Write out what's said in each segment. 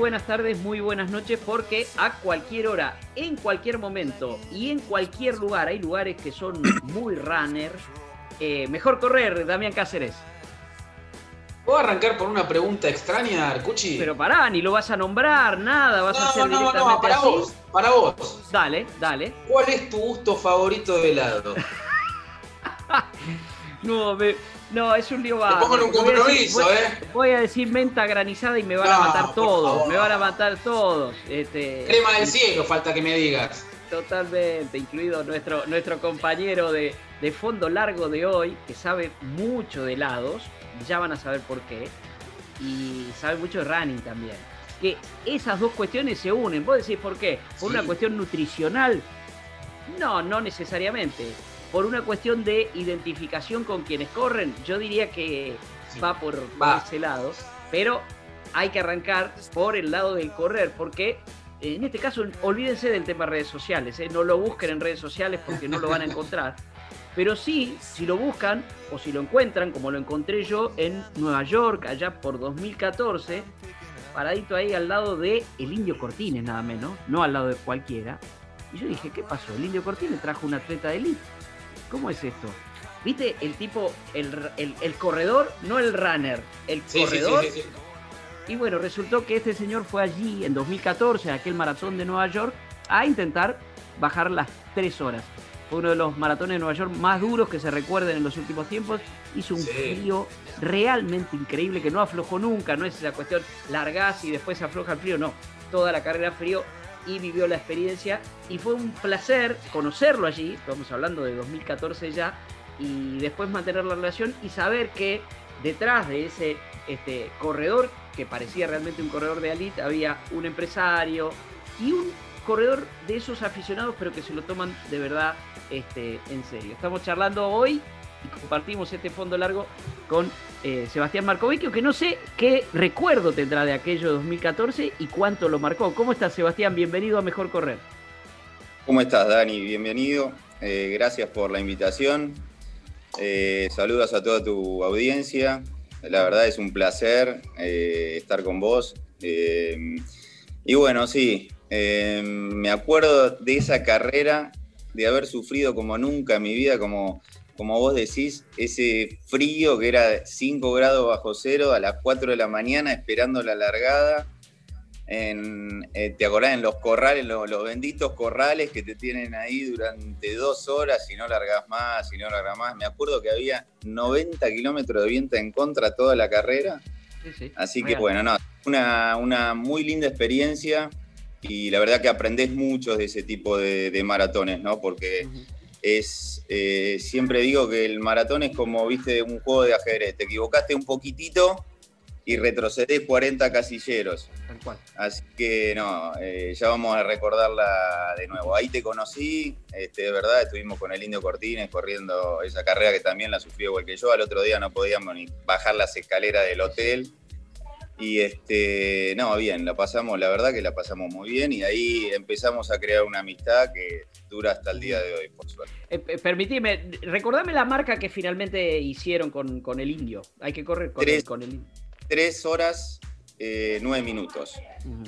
Buenas tardes, muy buenas noches, porque a cualquier hora, en cualquier momento y en cualquier lugar, hay lugares que son muy runner. eh, mejor correr, Damián Cáceres. ¿Puedo arrancar por una pregunta extraña, Arcucci? Pero pará, ni lo vas a nombrar, nada, vas a hacer no, directamente no, para así. vos, para vos. Dale, dale. ¿Cuál es tu gusto favorito de helado? No, me- no, es un lío Te bárbaro, pongo en un porque voy a decir- compromiso, ¿eh? Voy a decir menta granizada y me van a matar todos, favor. me van a matar todos. Este, Crema del cielo, falta que me digas. Totalmente, incluido nuestro, nuestro compañero de, de fondo largo de hoy, que sabe mucho de helados, ya van a saber por qué, y sabe mucho de running también. Que esas dos cuestiones se unen. ¿Vos decís por qué? ¿Por Sí. una cuestión nutricional? No, no necesariamente. Por una cuestión de identificación con quienes corren, yo diría que Sí. va por, ese lado. Pero hay que arrancar por el lado del correr, porque eh, en este caso olvídense del tema redes sociales, ¿eh? no lo busquen en redes sociales porque no lo van a encontrar. Pero sí, si lo buscan o si lo encuentran, como lo encontré yo en Nueva York, allá por 2014, paradito ahí al lado de el Indio Cortines, nada menos, no al lado de cualquiera. Y yo dije, ¿qué pasó? El Indio Cortines trajo un atleta de elite. ¿Cómo es esto? ¿Viste el tipo, el, el- el corredor, no el runner, el Sí, sí, sí, corredor? sí, sí. Y bueno, resultó que este señor fue allí en 2014, en aquel maratón de Nueva York, a intentar bajar las tres horas. Fue uno de los maratones de Nueva York más duros que se recuerden en los últimos tiempos. Hizo un frío realmente increíble que no aflojó nunca. No es esa cuestión largás y después afloja el frío, no. Toda la carrera frío y vivió la experiencia. Y fue un placer conocerlo allí. Estamos hablando de 2014 ya. Y después mantener la relación y saber que detrás de ese este, corredor, que parecía realmente un corredor de elite, había un empresario y un corredor de esos aficionados, pero que se lo toman de verdad este, en serio. Estamos charlando hoy y compartimos este fondo largo con eh, Sebastián Marcovicchio, que no sé qué recuerdo tendrá de aquello de 2014 y cuánto lo marcó. ¿Cómo estás, Sebastián? Bienvenido a Mejor Correr. ¿Cómo estás, Dani? Bienvenido. Eh, gracias por la invitación. Eh, saludos a toda tu audiencia. La verdad es un placer eh, estar con vos. Y bueno, sí, me acuerdo de esa carrera, de haber sufrido como nunca en mi vida, como, como vos decís, ese frío que era 5 grados bajo cero a las 4 de la mañana esperando la largada en, eh, ¿te acordás? En los corrales, los, los benditos corrales que te tienen ahí durante dos horas y no largas más, y no largas más. Me acuerdo que había 90 kilómetros de viento en contra toda la carrera. Sí, sí. Así que bueno, no, una, una muy linda experiencia y la verdad que aprendés mucho de ese tipo de, de maratones, ¿no? Porque. Es, eh, siempre digo que el maratón es como, viste, un juego de ajedrez. Te equivocaste un poquitito y retrocedés 40 casilleros. Tal cual. Así que no, eh, ya vamos a recordarla de nuevo. Ahí te conocí, este, de verdad, estuvimos con el Indio Cortines corriendo esa carrera que también la sufrió igual que yo. Al otro día no podíamos ni bajar las escaleras del hotel. Y este, no, bien, la pasamos, la verdad que la pasamos muy bien y ahí empezamos a crear una amistad que dura hasta el día de hoy, por suerte. Eh, eh, permitime, recordame la marca que finalmente hicieron con, con el indio. Hay que correr con, Tres. el, con el indio. Tres horas, eh, nueve minutos.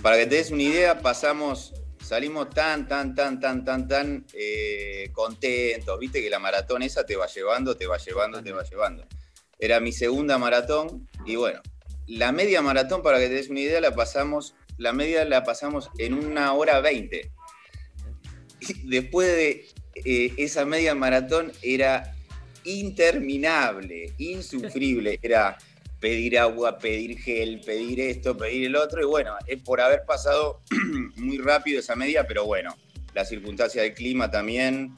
Para que te des una idea, pasamos, salimos tan, tan, tan, tan, tan, tan eh, contentos. Viste que la maratón esa te va llevando, te va llevando, te va llevando. Era mi segunda maratón y bueno, la media maratón, para que te des una idea, la pasamos, la media la pasamos en una hora veinte. Después de eh, esa media maratón era interminable, insufrible. Era pedir agua, pedir gel, pedir esto, pedir el otro. Y bueno, es por haber pasado muy rápido esa media, pero bueno, las circunstancias del clima también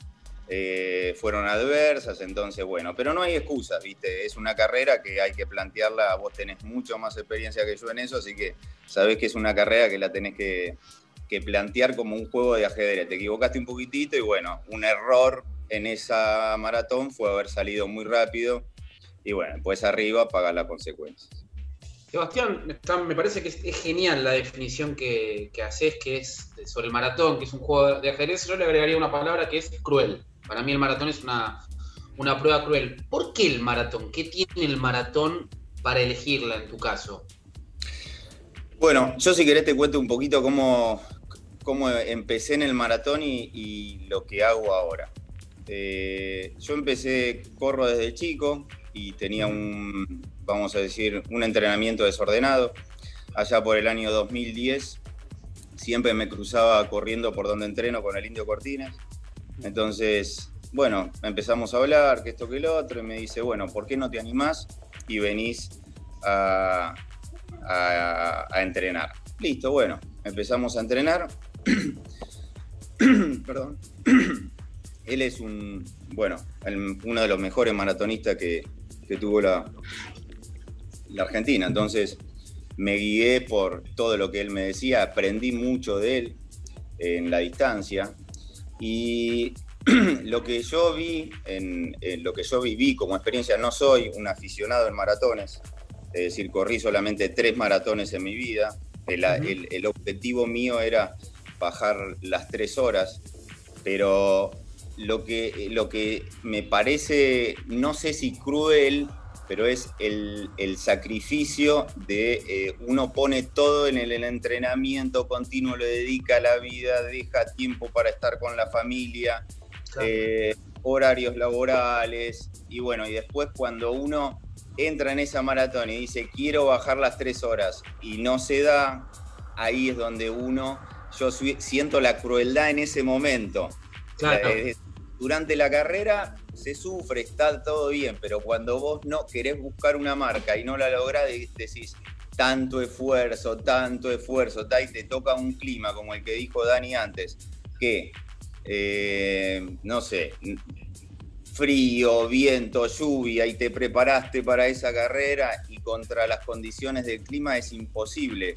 eh, fueron adversas, entonces bueno, pero no hay excusas, ¿viste? Es una carrera que hay que plantearla, vos tenés mucho más experiencia que yo en eso, así que sabés que es una carrera que la tenés que, plantear como un juego de ajedrez. Te equivocaste un poquitito y bueno, un error en esa maratón fue haber salido muy rápido y bueno, pues arriba pagar las consecuencias. Sebastián, me parece que es, es genial la definición que, que haces, que es sobre el maratón, que es un juego de ajedrez. Yo le agregaría una palabra que es cruel. Para mí el maratón es una, una prueba cruel. ¿Por qué el maratón? ¿Qué tiene el maratón para elegirla en tu caso? Bueno, yo si querés te cuento un poquito cómo, cómo empecé en el maratón y, lo que hago ahora. Eh, yo empecé, corro desde chico y tenía un, vamos a decir, un entrenamiento desordenado. Allá por el año 2010 siempre me cruzaba corriendo por donde entreno con el Indio Cortines. Entonces, bueno, empezamos a hablar, que esto que el otro, y me dice, bueno, ¿por qué no te animás y venís a, entrenar? Listo, bueno, empezamos a entrenar. Perdón. Él es un, bueno, uno de los mejores maratonistas que, que tuvo la Argentina. Entonces me guié por todo lo que él me decía, aprendí mucho de él en la distancia. Y lo que yo vi, en, en lo que yo viví como experiencia, no soy un aficionado en maratones, es decir, corrí solamente tres maratones en mi vida. El, el- el objetivo mío era bajar las tres horas, pero lo que, lo que me parece, no sé si cruel, pero es el, el sacrificio de eh, uno pone todo en el, el entrenamiento continuo, le dedica la vida, deja tiempo para estar con la familia, eh, horarios laborales, y bueno, y después cuando uno entra en esa maratón y dice quiero bajar las tres horas y no se da, ahí es donde uno, yo siento la crueldad en ese momento. Claro. Durante la carrera se sufre, está todo bien, pero cuando vos no querés buscar una marca y no la lográs, de- decís tanto esfuerzo, tanto esfuerzo, y te toca un clima como el que dijo Dani antes, que, eh, no sé, frío, viento, lluvia, y te preparaste para esa carrera y contra las condiciones del clima es imposible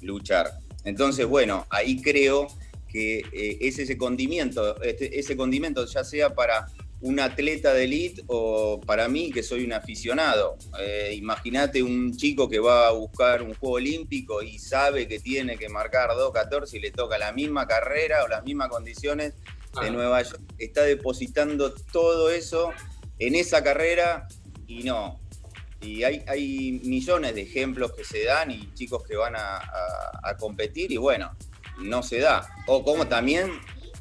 luchar. Entonces, bueno, ahí creo que eh, es ese condimento, este- ese condimento ya sea para un atleta de elite o para mí que soy un aficionado. Eh, Imagínate un chico que va a buscar un juego olímpico y sabe que tiene que marcar 2.14 y le toca la misma carrera o las mismas condiciones de. Nueva York. Está depositando todo eso en esa carrera y no. Y hay, hay millones de ejemplos que se dan y chicos que van a, a- a competir y bueno, no se da. O como también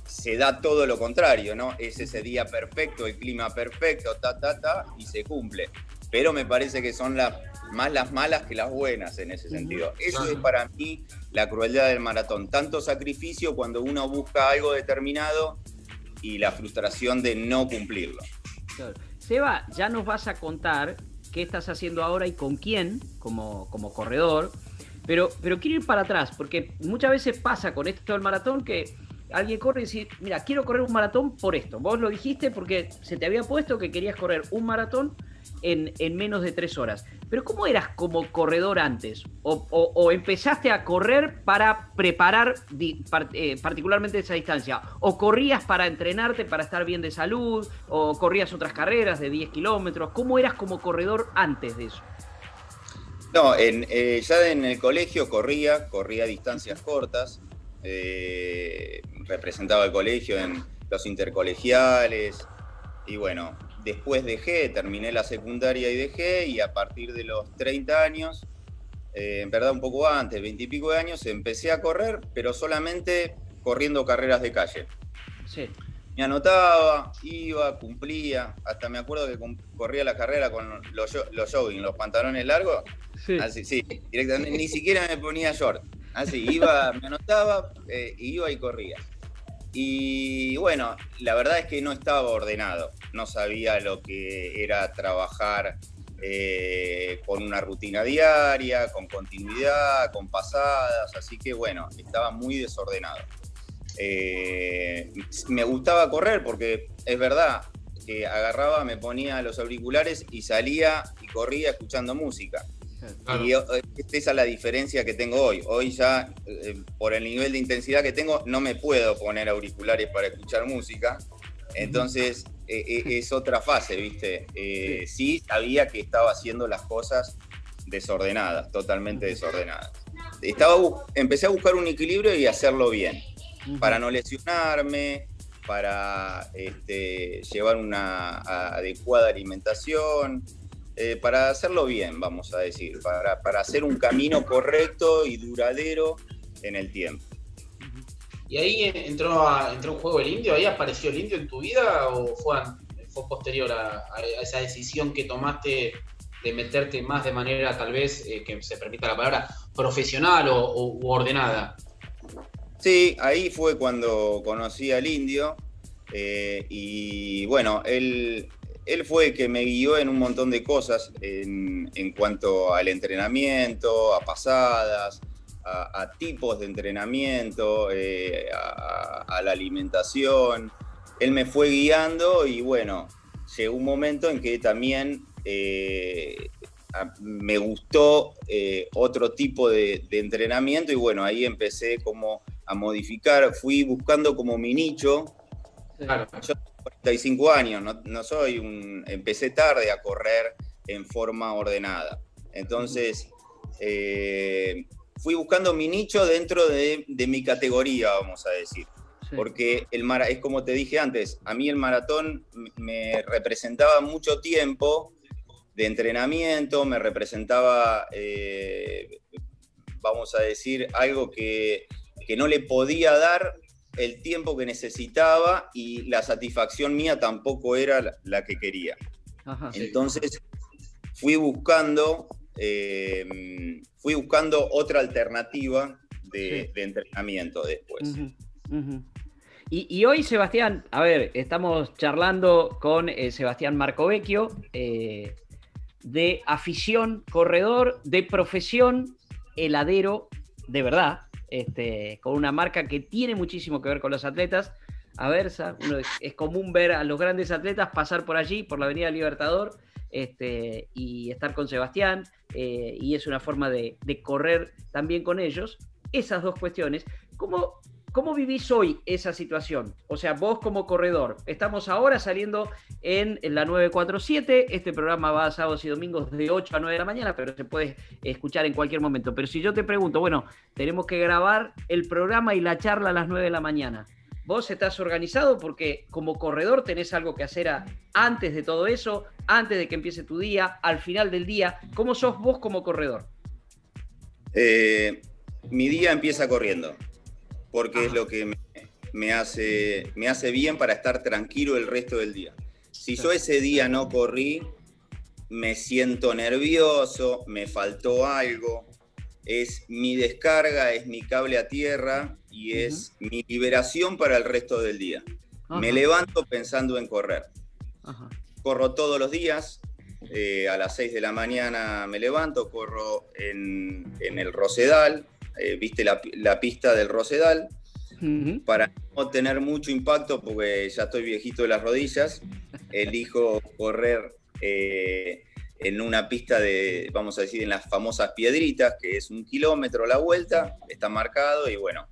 se da todo lo contrario, ¿no? Es ese día perfecto, el clima perfecto, ta, ta, ta, y se cumple. Pero me parece que son las, más las malas que las buenas en ese sentido. Eso es para mí la crueldad del maratón. Tanto sacrificio cuando uno busca algo determinado y la frustración de no cumplirlo. Claro. Seba, ya nos vas a contar qué estás haciendo ahora y con quién como, como corredor. Pero, pero quiero ir para atrás, porque muchas veces pasa con esto del maratón que alguien corre y dice, mira, quiero correr un maratón por esto. Vos lo dijiste porque se te había puesto que querías correr un maratón en, en menos de tres horas. Pero ¿cómo eras como corredor antes? ¿O, o- o empezaste a correr para preparar eh, particularmente esa distancia? ¿O corrías para entrenarte, para estar bien de salud? ¿O corrías otras carreras de 10 kilómetros? ¿Cómo eras como corredor antes de eso? No, en, eh, ya en el colegio corría, corría distancias cortas, eh, representaba el colegio en los intercolegiales y bueno, después dejé, terminé la secundaria y dejé y a partir de los 30 años, eh, en verdad un poco antes, 20 y pico de años, empecé a correr, pero solamente corriendo carreras de calle. Sí. Me anotaba, iba, cumplía, hasta me acuerdo que corría la carrera con los, jo- los jogging, los pantalones largos, Sí. Así, sí, directamente, ni siquiera me ponía short. Así, iba, me anotaba, eh, iba y corría. y bueno, la verdad es que no estaba ordenado, no sabía lo que era trabajar eh, con una rutina diaria, con continuidad, con pasadas, así que bueno, estaba muy desordenado. Eh, me gustaba correr porque es verdad que agarraba, me ponía los auriculares y salía y corría escuchando música. Y eh, esa es la diferencia que tengo hoy. Hoy ya, eh, por el nivel de intensidad que tengo, no me puedo poner auriculares para escuchar música. Entonces, eh, es otra fase, ¿viste? sí. sabía que estaba haciendo las cosas desordenadas, totalmente desordenadas. Estaba, empecé a buscar un equilibrio y hacerlo bien, para no lesionarme, para este, llevar una adecuada alimentación, eh, para hacerlo bien, vamos a decir, para, para, hacer un camino correcto y duradero en el tiempo. ¿Y ahí entró, a, entró en juego el indio? ¿Ahí apareció el indio en tu vida o fue, fue posterior a, esa decisión que tomaste de meterte más de manera, tal vez, eh, que se permita la palabra, profesional o, ordenada? Sí, ahí fue cuando conocí al indio. Eh, y bueno, él, él fue el que me guió en un montón de cosas en, cuanto al entrenamiento, a pasadas, a, tipos de entrenamiento, eh, a, la alimentación. Él me fue guiando y bueno, llegó un momento en que también eh, me gustó otro tipo de, entrenamiento y bueno, ahí empecé como a modificar, fui buscando como mi nicho. Claro. 45 años, no, soy un... Empecé tarde a correr en forma ordenada. Entonces, eh, fui buscando mi nicho dentro de, mi categoría, vamos a decir. Porque el mar, es como te dije antes, a mí el maratón me representaba mucho tiempo de entrenamiento, me representaba, eh, vamos a decir, algo que, que no le podía dar el tiempo que necesitaba y la satisfacción mía tampoco era la, que quería. Entonces fui buscando, eh, fui buscando otra alternativa de, entrenamiento después. y, hoy, Sebastián, a ver, estamos charlando con eh, Sebastián Marcovecchio, eh, de afición, corredor, de profesión, heladero, de verdad, este, con una marca que tiene muchísimo que ver con los atletas. Aversa, uno es, común ver a los grandes atletas pasar por allí, por la Avenida Libertador, este, y estar con Sebastián, eh, y es una forma de, de, correr también con ellos. Esas dos cuestiones. ¿Cómo, ¿Cómo vivís hoy esa situación? O sea, vos como corredor, estamos ahora saliendo en, la 947, este programa va a sábados y domingos de 8 a 9 de la mañana, pero se puede escuchar en cualquier momento. Pero si yo te pregunto, bueno, tenemos que grabar el programa y la charla a las 9 de la mañana. ¿Vos estás organizado porque como corredor tenés algo que hacer antes de todo eso, antes de que empiece tu día, al final del día? ¿Cómo sos vos como corredor? Eh, mi día empieza corriendo porque es lo que me, hace, me hace bien para estar tranquilo el resto del día. Si yo ese día no corrí, me siento nervioso, me faltó algo, es mi descarga, es mi cable a tierra y es mi liberación para el resto del día. Me levanto pensando en correr. Corro todos los días, eh, a las 6 de la mañana me levanto, corro en, en el Rosedal, eh, viste la, pista del Rosedal, para no tener mucho impacto, porque ya estoy viejito de las rodillas, elijo correr eh, en una pista de, vamos a decir, en las famosas piedritas, que es un kilómetro la vuelta, está marcado y bueno,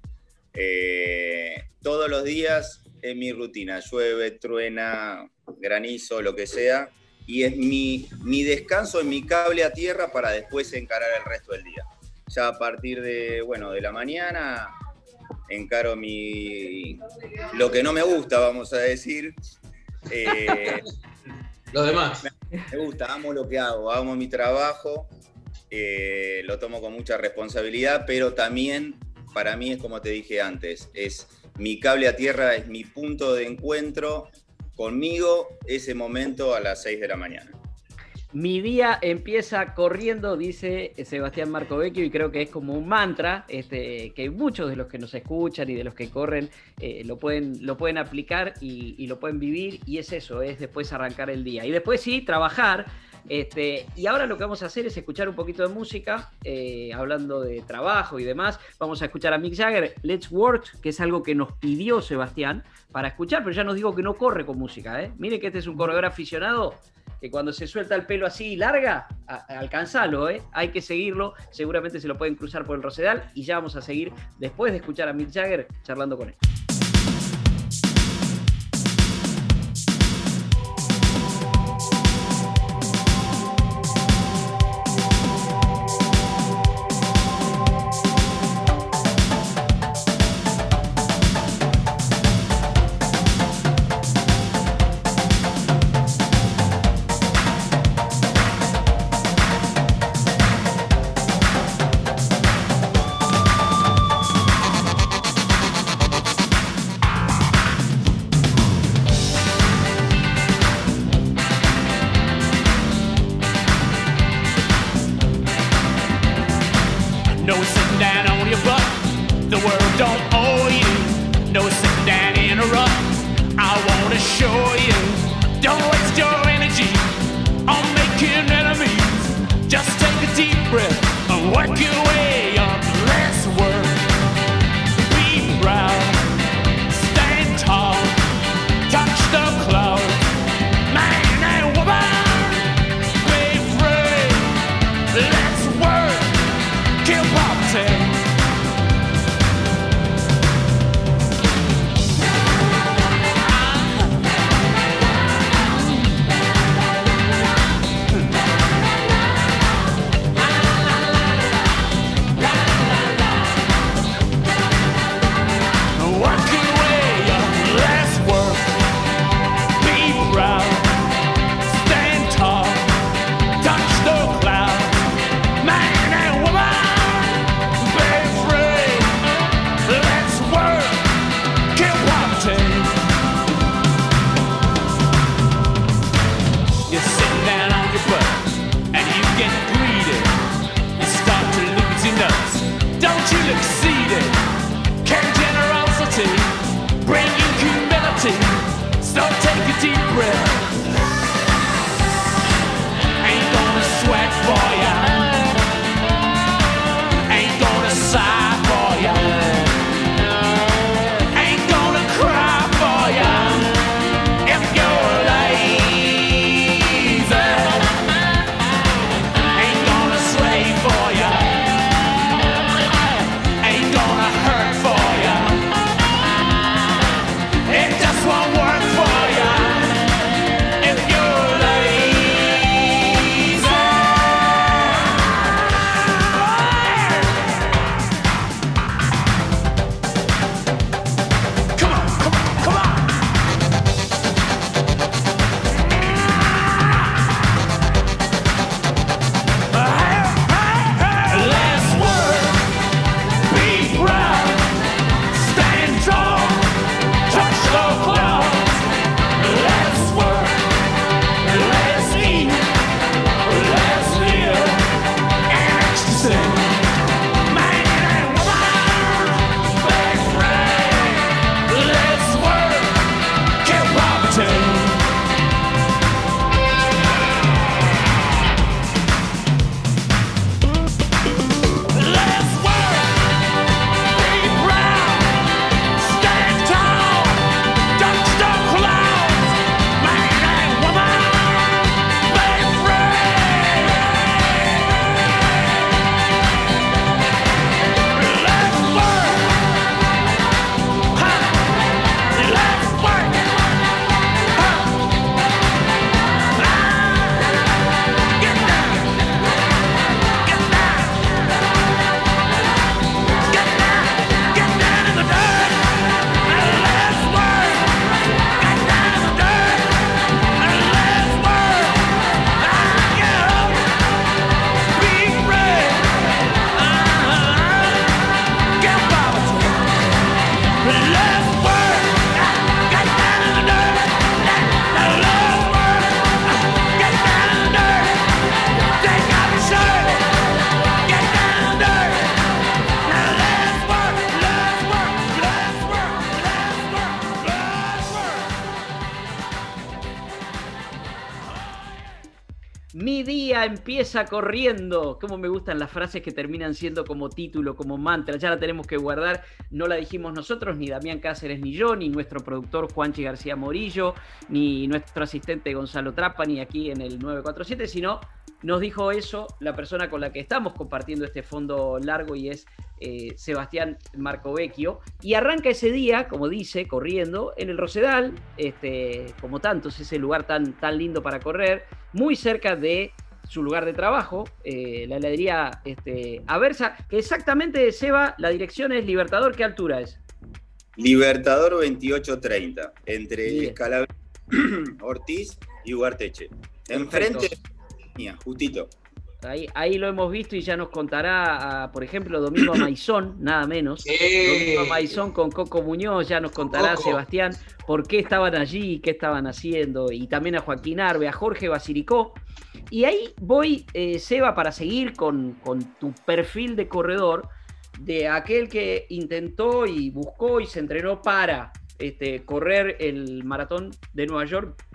eh, todos los días es mi rutina, llueve, truena, granizo, lo que sea, y es mi, mi descanso en mi cable a tierra para después encarar el resto del día ya a partir de, bueno, de la mañana encaro mi lo que no me gusta, vamos a decir. Eh, lo demás. Me, gusta, amo lo que hago, amo mi trabajo, eh, lo tomo con mucha responsabilidad, pero también para mí es como te dije antes, es mi cable a tierra, es mi punto de encuentro conmigo ese momento a las 6 de la mañana. Mi día empieza corriendo, dice Sebastián Marcovecchio, y creo que es como un mantra este, que muchos de los que nos escuchan y de los que corren eh, lo, pueden, lo pueden aplicar y, y lo pueden vivir, y es eso, es después arrancar el día. Y después sí, trabajar. Este, y ahora lo que vamos a hacer es escuchar un poquito de música, eh, hablando de trabajo y demás. Vamos a escuchar a Mick Jagger, Let's Work, que es algo que nos pidió Sebastián para escuchar, pero ya nos digo que no corre con música. ¿eh? Mire que este es un corredor aficionado que cuando se suelta el pelo así larga, alcanzalo, ¿eh? hay que seguirlo, seguramente se lo pueden cruzar por el Rosedal y ya vamos a seguir después de escuchar a Mick Jagger charlando con él. Empieza corriendo. Cómo me gustan las frases que terminan siendo como título, como mantra. Ya la tenemos que guardar. No la dijimos nosotros, ni Damián Cáceres, ni yo, ni nuestro productor Juanchi García Morillo, ni nuestro asistente Gonzalo Trapa, ni aquí en el 947, sino nos dijo eso la persona con la que estamos compartiendo este fondo largo y es eh, Sebastián Marcovecchio. Y arranca ese día, como dice, corriendo en el Rosedal, este, como tantos, ese lugar tan, tan lindo para correr, muy cerca de su lugar de trabajo, eh, la heladería este, Aversa, que exactamente, Seba, la dirección es Libertador, ¿qué altura es? Libertador 2830, entre Bien. Ortiz y Ugarteche. Enfrente, justito. Ahí, ahí lo hemos visto y ya nos contará, por ejemplo, Domingo Maizón, nada menos. Domingo Maizón con Coco Muñoz, ya nos contará Coco. Sebastián por qué estaban allí, qué estaban haciendo, y también a Joaquín Arbe, a Jorge Basiricó. Y ahí voy, eh, Seba, para seguir con, con tu perfil de corredor, de aquel que intentó y buscó y se entrenó para este, correr el maratón de Nueva York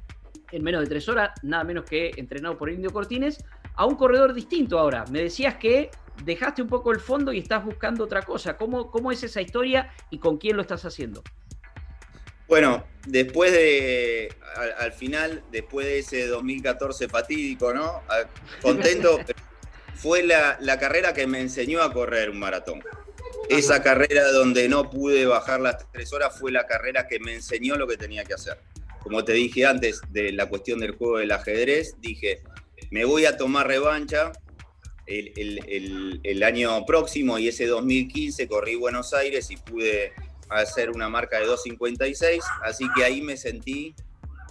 en menos de tres horas, nada menos que entrenado por Indio Cortines, a un corredor distinto ahora. Me decías que dejaste un poco el fondo y estás buscando otra cosa. ¿Cómo, cómo es esa historia y con quién lo estás haciendo? Bueno, después de, al, al final, después de ese 2014 fatídico, ¿no? Ah, Contento, fue la, la carrera que me enseñó a correr un maratón. Esa carrera donde no pude bajar las tres horas fue la carrera que me enseñó lo que tenía que hacer. Como te dije antes de la cuestión del juego del ajedrez, dije, me voy a tomar revancha. El, el- el- el año próximo y ese 2015 corrí Buenos Aires y pude hacer una marca de 2.56, así que ahí me sentí,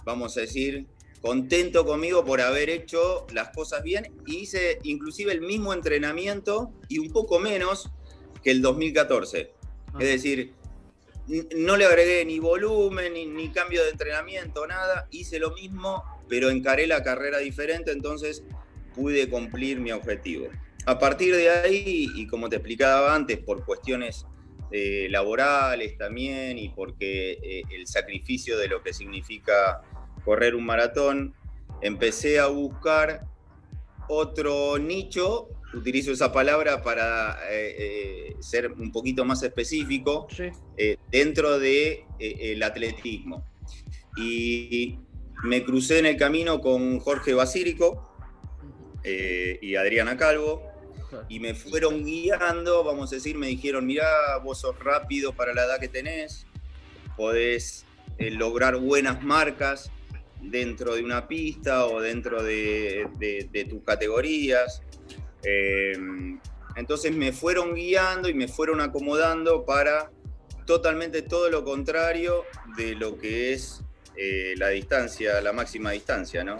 vamos a decir, contento conmigo por haber hecho las cosas bien. Hice inclusive el mismo entrenamiento y un poco menos que el 2014. Es decir, no le agregué ni volumen, ni, ni cambio de entrenamiento, nada. Hice lo mismo, pero encaré la carrera diferente, entonces pude cumplir mi objetivo. A partir de ahí, y como te explicaba antes, por cuestiones eh, laborales también y porque eh, el sacrificio de lo que significa correr un maratón, empecé a buscar otro nicho, utilizo esa palabra para eh, ser un poquito más específico, Sí. dentro de, eh, el atletismo. Y me crucé en el camino con Jorge Basírico eh, y Adriana Calvo, y me fueron guiando, vamos a decir, me dijeron, mirá, vos sos rápido para la edad que tenés, podés eh, lograr buenas marcas dentro de una pista o dentro de, de- de tus categorías. Eh, entonces me fueron guiando y me fueron acomodando para totalmente todo lo contrario de lo que es eh, la distancia, la máxima distancia, ¿no?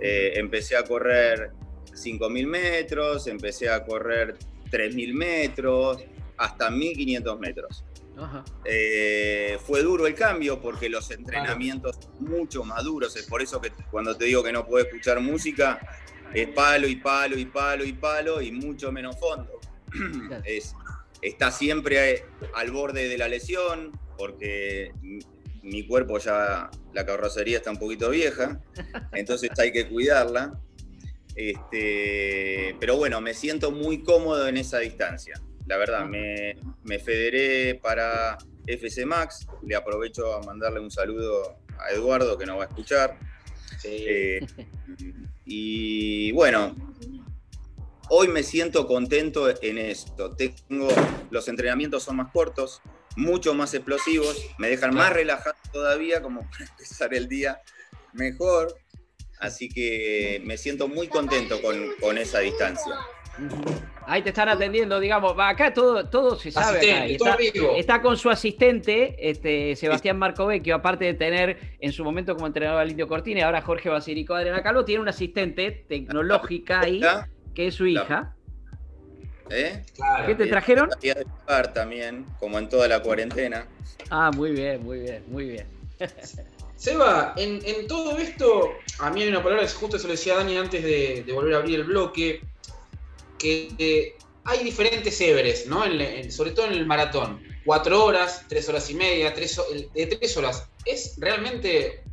Eh, empecé a correr 5.000 metros, empecé a correr 3.000 metros, hasta 1.500 metros. Ajá. Eh, fue duro el cambio porque los entrenamientos son mucho más duros. Es por eso que cuando te digo que no puedo escuchar música, es palo y palo y palo y palo y mucho menos fondo. Claro. Es, está siempre al borde de la lesión porque mi- cuerpo ya, la carrocería está un poquito vieja, entonces hay que cuidarla. Este, pero bueno, me siento muy cómodo en esa distancia. La verdad, me, me federé para FC Max. Le aprovecho a mandarle un saludo a Eduardo que nos va a escuchar. Sí. Eh, y bueno, hoy me siento contento en esto. Tengo, los entrenamientos son más cortos, mucho más explosivos, me dejan más relajado todavía, como para empezar el día mejor. Así que me siento muy contento con, con esa distancia. Ahí te están atendiendo, digamos, va, acá todo, todo se sabe. acá, está, con su asistente, este, Sebastián Marcovecchio, aparte de tener en su momento como entrenador al Indio Cortina ahora Jorge Basilico Adriana Calvo, tiene una asistente tecnológica ahí, que es su hija. ¿Eh? Claro. ¿Qué te trajeron? Salía de jugar también, como en toda la cuarentena. Ah, muy bien, muy bien, muy bien. Seba, en, en todo esto, a mí hay una palabra que justo se lo decía Dani antes de, de volver a abrir el bloque, que eh, hay diferentes Everest, ¿no? En- en- sobre todo en el maratón. Cuatro horas, tres horas y media, tres, ho- el de tres horas. ¿Es realmente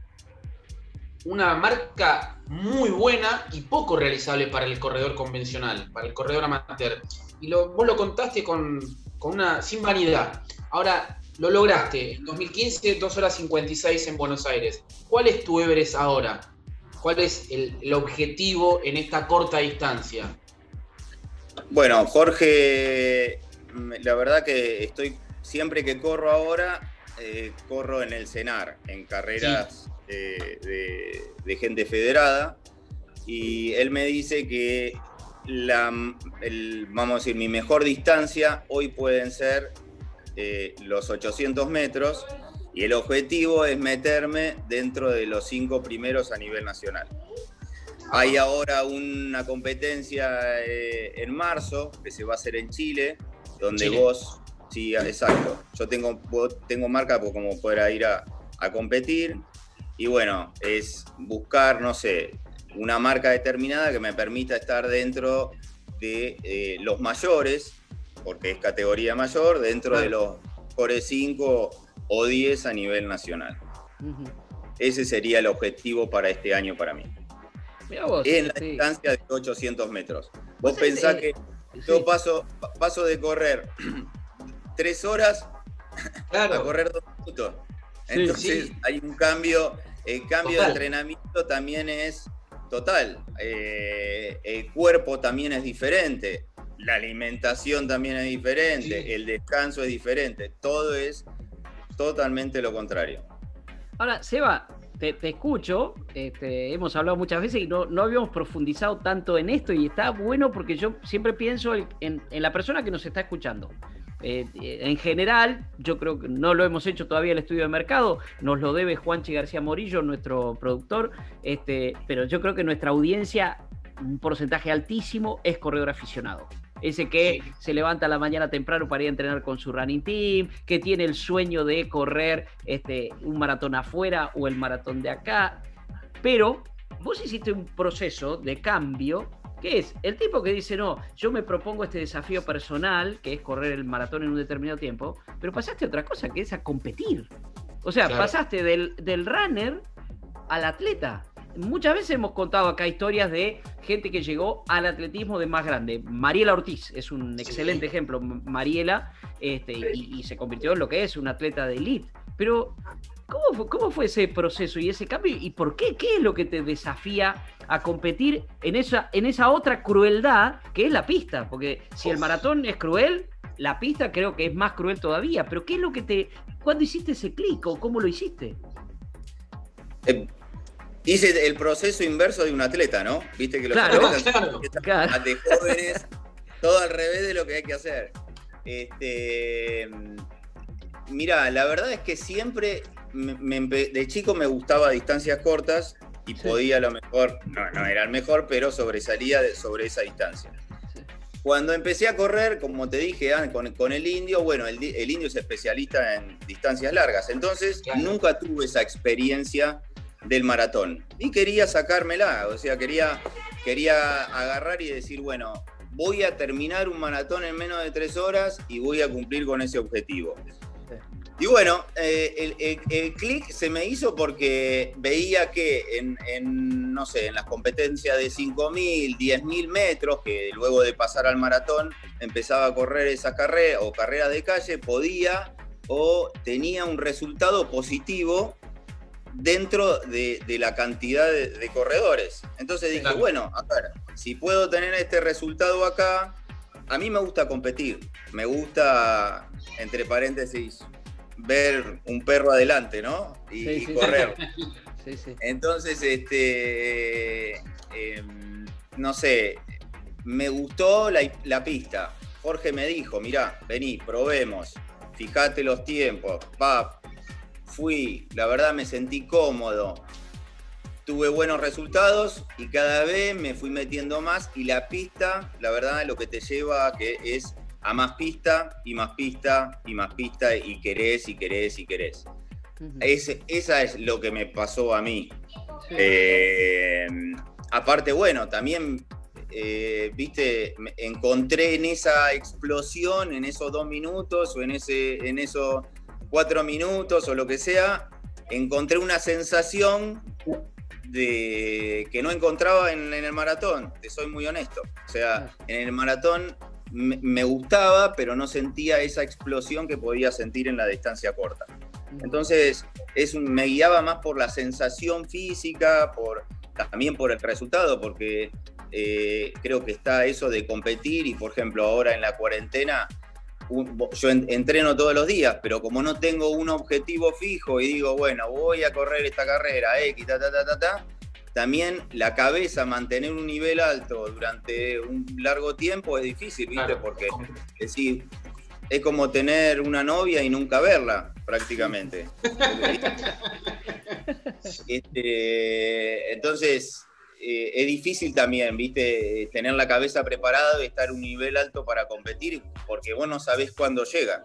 una marca muy buena y poco realizable para el corredor convencional, para el corredor amateur. Y lo, vos lo contaste con, con una sin vanidad. Ahora, lo lograste. En 2015, 2 horas 56 en Buenos Aires. ¿Cuál es tu Everest ahora? ¿Cuál es el, el objetivo en esta corta distancia? Bueno, Jorge, la verdad que estoy, siempre que corro ahora, eh, corro en el CENAR, en carreras de, de gente federada, y él me dice que la, el- vamos a decir, mi mejor distancia hoy pueden ser eh, los 800 metros, y el objetivo es meterme dentro de los cinco primeros a nivel nacional. Hay ahora una competencia eh, en marzo que se va a hacer en Chile, donde Chile. vos, sí, exacto, yo tengo, tengo marca por como poder ir a, a competir y bueno, es buscar, no sé, una marca determinada que me permita estar dentro de eh, los mayores, porque es categoría mayor, dentro de los mejores 5 o 10 a nivel nacional. Ese sería el objetivo para este año para mí Mirá vos. en la sí. distancia de 800 metros. Vos pensás eh, que Sí. yo paso, pa- paso de correr tres horas a Claro, correr dos minutos. Entonces sí. hay un cambio, el cambio Total. de entrenamiento también es total. Eh, el cuerpo también es diferente, la alimentación también es diferente, Sí. el descanso es diferente, todo es totalmente lo contrario. Ahora, Seba, te, te escucho, este, hemos hablado muchas veces y no, no habíamos profundizado tanto en esto y está bueno porque yo siempre pienso en, en- en la persona que nos está escuchando. Eh, en general, yo creo que no lo hemos hecho todavía el estudio de mercado, nos lo debe Juanchi García Morillo, nuestro productor, este, pero yo creo que nuestra audiencia, un porcentaje altísimo, es corredor aficionado. Ese que Sí. se levanta a la mañana temprano para ir a entrenar con su running team, que tiene el sueño de correr este, un maratón afuera o el maratón de acá. Pero vos hiciste un proceso de cambio, que es el tipo que dice, no, yo me propongo este desafío personal, que es correr el maratón en un determinado tiempo, pero pasaste a otra cosa, que es a competir. O sea, Claro. pasaste del, del runner al atleta. Muchas veces hemos contado acá historias de gente que llegó al atletismo de más grande. Mariela Ortiz es un excelente ejemplo. Mariela este, y, y se convirtió en lo que es un atleta de elite. Pero, ¿cómo fue, ¿cómo fue ese proceso y ese cambio? ¿Y por qué? ¿Qué es lo que te desafía a competir en esa, en esa otra crueldad que es la pista? Porque si el maratón es cruel, la pista creo que es más cruel todavía. Pero, ¿qué es lo que te. ¿Cuándo hiciste ese clic o cómo lo hiciste? Eh, hice el proceso inverso de un atleta, ¿no? Viste que los Claro. atletas Claro. de jóvenes, todo al revés de lo que hay que hacer. Este, mira, la verdad es que siempre me- me empe- de chico me gustaba distancias cortas y Sí. podía a lo mejor, no, no era el mejor, pero sobresalía de- sobre esa distancia. Sí. Cuando empecé a correr, como te dije ah, con, con el indio, bueno, el, di- el indio es especialista en distancias largas, entonces Claro. nunca tuve esa experiencia del maratón y quería sacármela, o sea, quería, quería agarrar y decir, bueno, voy a terminar un maratón en menos de tres horas y voy a cumplir con ese objetivo. Y bueno, eh, el, el- el clic se me hizo porque veía que en, en, no sé, en las competencias de 5.000, 10.000 metros, que luego de pasar al maratón empezaba a correr esa carrera o carrera de calle, podía o tenía un resultado positivo dentro de, de la cantidad de, de corredores. Entonces dije, Claro. bueno, a ver, si puedo tener este resultado acá, a mí me gusta competir, me gusta, entre paréntesis, ver un perro adelante, ¿no? Y, Sí, y sí, sí. correr. Sí. Entonces, este, em, no sé, me gustó la, la pista. Jorge me dijo, mirá, vení, probemos, fíjate los tiempos, pa, fui, la verdad me sentí cómodo, tuve buenos resultados y cada vez me fui metiendo más y la pista, la verdad, lo que te lleva a que es a más pista y más pista y más pista y querés y querés y querés. Ujú. Ese- esa es lo que me pasó a mí. Eh, aparte, bueno, también, eh, viste, me encontré en esa explosión, en esos dos minutos o en, ese, en esos cuatro minutos o lo que sea, encontré una sensación de, que no encontraba en, en el maratón, te soy muy honesto. O sea, en el maratón me, me gustaba, pero no sentía esa explosión que podía sentir en la distancia corta. Entonces, es un- me guiaba más por la sensación física, por, también por el resultado, porque eh, creo que está eso de competir y, por ejemplo, ahora en la cuarentena, un- yo en- entreno todos los días, pero como no tengo un objetivo fijo y digo, bueno, voy a correr esta carrera, X, ta, ta, ta, ta, ta, también la cabeza, mantener un nivel alto durante un largo tiempo es difícil, ¿viste? Claro. Porque es decir, es como tener una novia y nunca verla, prácticamente. Este, entonces, eh, es difícil también, ¿viste? Tener la cabeza preparada y estar a un nivel alto para competir, porque vos no sabés cuándo llega,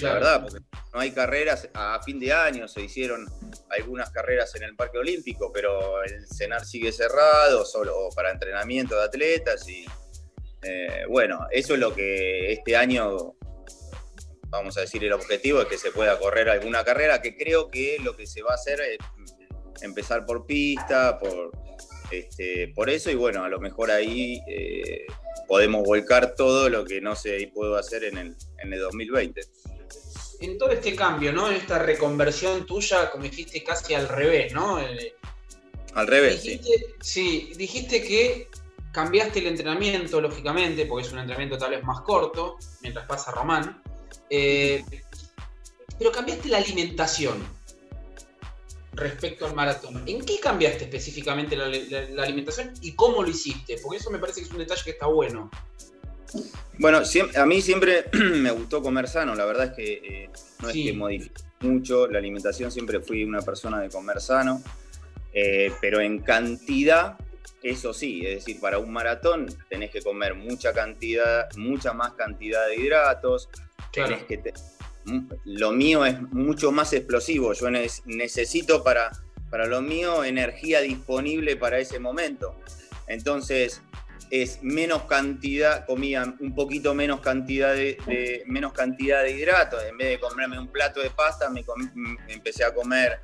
la verdad, porque no hay carreras a fin de año, se hicieron algunas carreras en el Parque Olímpico, pero el cenar sigue cerrado, solo para entrenamiento de atletas y eh, bueno, eso es lo que este año, vamos a decir, el objetivo es que se pueda correr alguna carrera, que creo que lo que se va a hacer es empezar por pista, por, este, por eso, y bueno, a lo mejor ahí eh, podemos volcar todo lo que no se pudo hacer en el, en el 2020. En todo este cambio, ¿no? En esta reconversión tuya, como dijiste, casi al revés, ¿no? Eh, Al revés, sí. dijiste, sí, dijiste que cambiaste el entrenamiento, lógicamente, porque es un entrenamiento tal vez más corto, mientras pasa Román. eh, pero cambiaste la alimentación respecto al maratón. ¿En qué cambiaste específicamente la, la- la alimentación y cómo lo hiciste? Porque eso me parece que es un detalle que está bueno. Bueno, a mí siempre me gustó comer sano, la verdad es que eh, no Sí. es que modifique mucho la alimentación, siempre fui una persona de comer sano, eh, pero en cantidad, eso sí, es decir, para un maratón tenés que comer mucha cantidad, mucha más cantidad de hidratos, Claro. tenés que lo mío es mucho más explosivo, yo ne- necesito para, para lo mío energía disponible para ese momento. Entonces, es menos cantidad, comía un poquito menos cantidad de, menos cantidad de hidratos. En vez de comerme un plato de pasta, me, me empecé a comer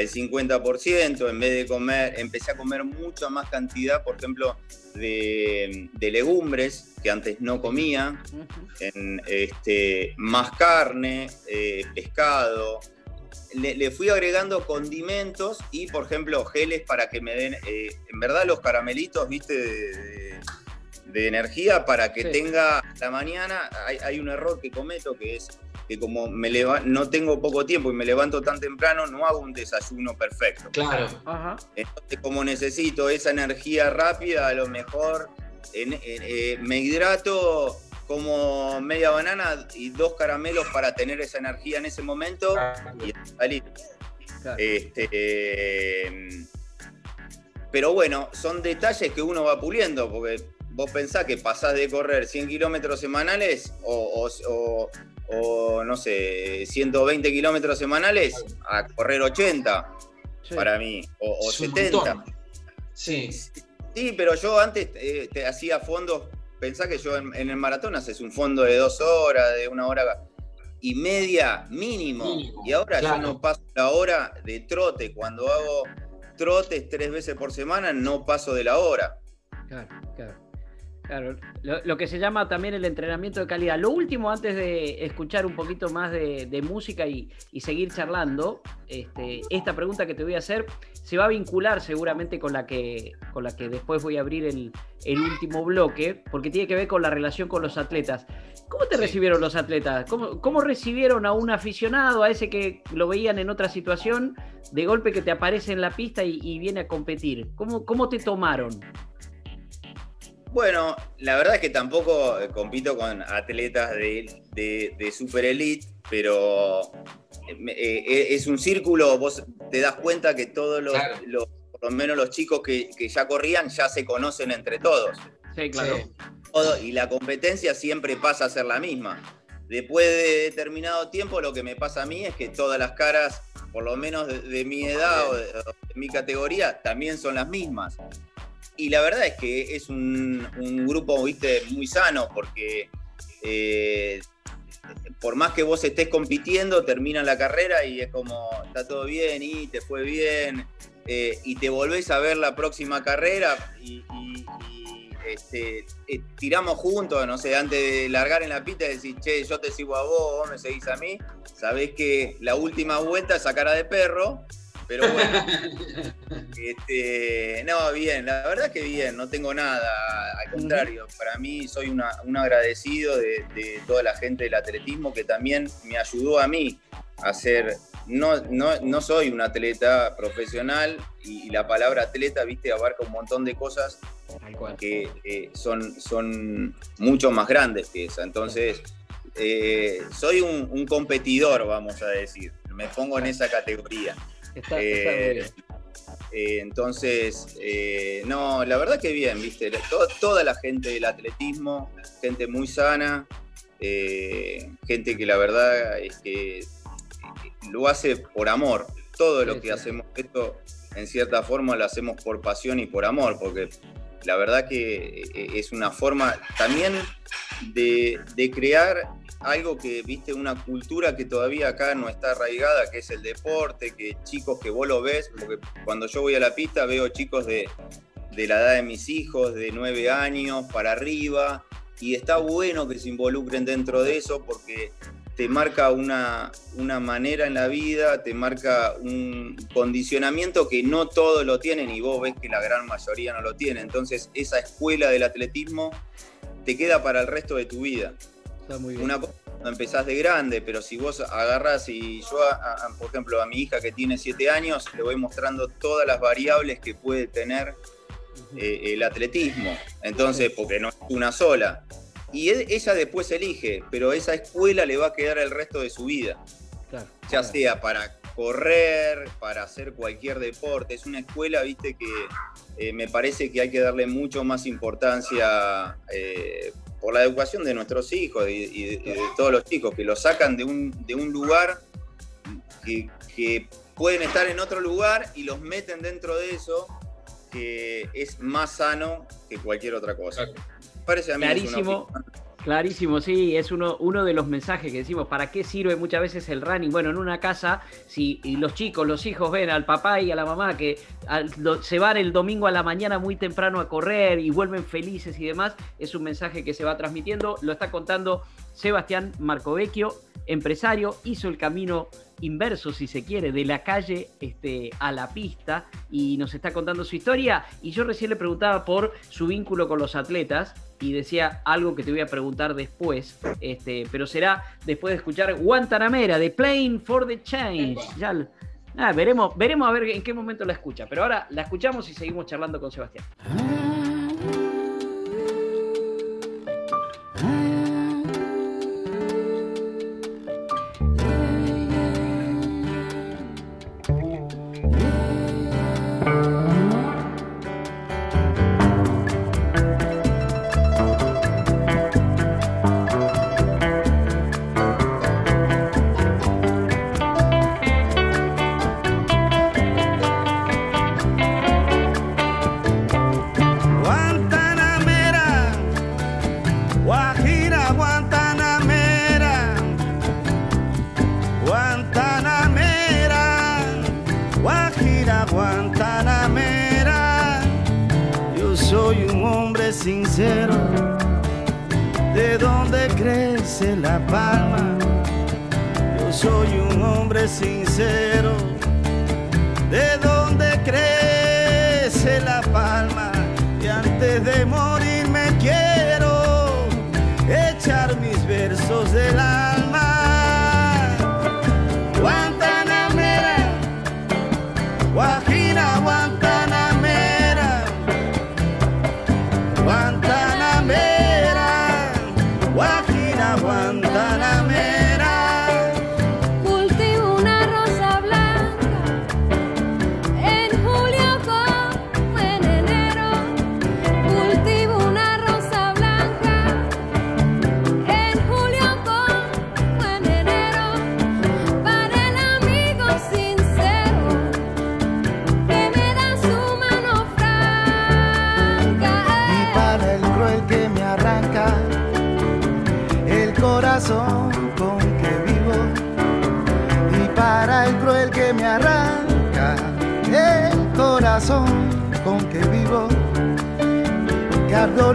el 50%, en vez de comer, empecé a comer mucha más cantidad, por ejemplo, de, de legumbres que antes no comía, en, este, más carne, eh, pescado. Le, le fui agregando condimentos y, por ejemplo, geles para que me den, eh, en verdad, los caramelitos, viste, de, de- de energía para que Sí. tenga la mañana. Hay, hay un error que cometo que es que como me leva- no tengo poco tiempo y me levanto tan temprano, no hago un desayuno perfecto. Claro. Ajá. Entonces, como necesito esa energía rápida, a lo mejor en- en- eh, me hidrato como media banana y dos caramelos para tener esa energía en ese momento y salir. Claro. Este, eh, pero bueno, son detalles que uno va puliendo, porque vos pensás que pasás de correr 100 kilómetros semanales o, o- o- o, no sé, 120 kilómetros semanales a correr 80 Sí. para mí, o, o Es un 70. montón. Sí. Sí, pero yo antes eh, te hacía fondos, pensá que yo en, en el maratón haces un fondo de dos horas, de una hora y media mínimo. Mínimo, y ahora claro. yo no paso la hora de trote. Cuando hago trotes tres veces por semana, no paso de la hora. Claro, claro. Claro, lo, lo que se llama también el entrenamiento de calidad. Lo último, antes de escuchar un poquito más de, de música y, y seguir charlando, este, esta pregunta que te voy a hacer se va a vincular seguramente con la que, con la que después voy a abrir el, el último bloque, porque tiene que ver con la relación con los atletas. ¿Cómo te Sí. recibieron los atletas? ¿Cómo, ¿Cómo recibieron a un aficionado, a ese que lo veían en otra situación, de golpe que te aparece en la pista y, y viene a competir? ¿Cómo, ¿Cómo te tomaron? Bueno, la verdad es que tampoco eh, compito con atletas de, de, de super elite, pero eh, eh, es un círculo, vos te das cuenta que todos los, Claro. los- por lo menos los chicos que, que ya corrían ya se conocen entre todos. Sí, claro. Sí. Todo- y la competencia siempre pasa a ser la misma. Después de determinado tiempo, lo que me pasa a mí es que todas las caras, por lo menos de, de mi edad o de, o de mi categoría, también son las mismas. Y la verdad es que es un, un grupo, viste, muy sano, porque eh, por más que vos estés compitiendo, termina la carrera y es como, está todo bien y te fue bien. eh, y te volvés a ver la próxima carrera y, este, eh, tiramos juntos, no sé, antes de largar en la pista y decir, che, yo te sigo a vos, vos me seguís a mí, sabés que la última vuelta es a cara de perro, pero bueno. Este, no, bien, la verdad que bien, no tengo nada, al contrario, para mí soy una- un agradecido de, de toda la gente del atletismo que también me ayudó a mí a ser, no, no, no soy un atleta profesional y, y la palabra atleta, viste, abarca un montón de cosas que eh, son, son mucho más grandes que esa. Entonces, eh, soy un, un competidor, vamos a decir. Me pongo en esa categoría. Está, Eh, bien. eh, entonces, eh, no, la verdad que bien, viste, To- toda la gente del atletismo, gente muy sana, eh, gente que la verdad es que lo hace por amor. Todo lo Sí, que sí. hacemos esto, en cierta forma, lo hacemos por pasión y por amor, porque la verdad que eh, es una forma también de, de crear algo que, viste, una cultura que todavía acá no está arraigada, que es el deporte, que chicos que vos lo ves, porque cuando yo voy a la pista veo chicos de, de la edad de mis hijos, de nueve años para arriba, y está bueno que se involucren dentro de eso porque te marca una, una manera en la vida, te marca un condicionamiento que no todos lo tienen y vos ves que la gran mayoría no lo tiene. Entonces esa escuela del atletismo te queda para el resto de tu vida. Está muy bien. Una cosa empezás de grande, pero si vos agarrás y yo, a- a- por ejemplo, a mi hija que tiene 7 años, le voy mostrando todas las variables que puede tener eh, el atletismo. Entonces, porque no es una sola. Y e- ella después elige, pero esa escuela le va a quedar el resto de su vida, Claro, ya claro. sea para correr, para hacer cualquier deporte. Es una escuela, viste, que eh, me parece que hay que darle mucho más importancia eh, por la educación de nuestros hijos y, y de, y de todos los chicos, que los sacan de un, de un lugar que, que pueden estar en otro lugar y los meten dentro de eso, que es más sano que cualquier otra cosa. Parece a mí que es una Clarísimo. Clarísimo, sí, es uno, uno de los mensajes que decimos, ¿para qué sirve muchas veces el running? Bueno, en una casa, si y los chicos, los hijos ven al papá y a la mamá que al- lo- se van el domingo a la mañana muy temprano a correr y vuelven felices y demás, es un mensaje que se va transmitiendo, lo está contando Sebastián Marcovecchio, empresario, hizo el camino inverso, si se quiere, de la calle este, a la pista y nos está contando su historia. Y yo recién le preguntaba por su vínculo con los atletas y decía algo que te voy a preguntar después, este, pero será después de escuchar Guantanamera de Playing for the Change. Ya, nada, veremos, veremos a ver en qué momento la escucha, pero ahora la escuchamos y seguimos charlando con Sebastián.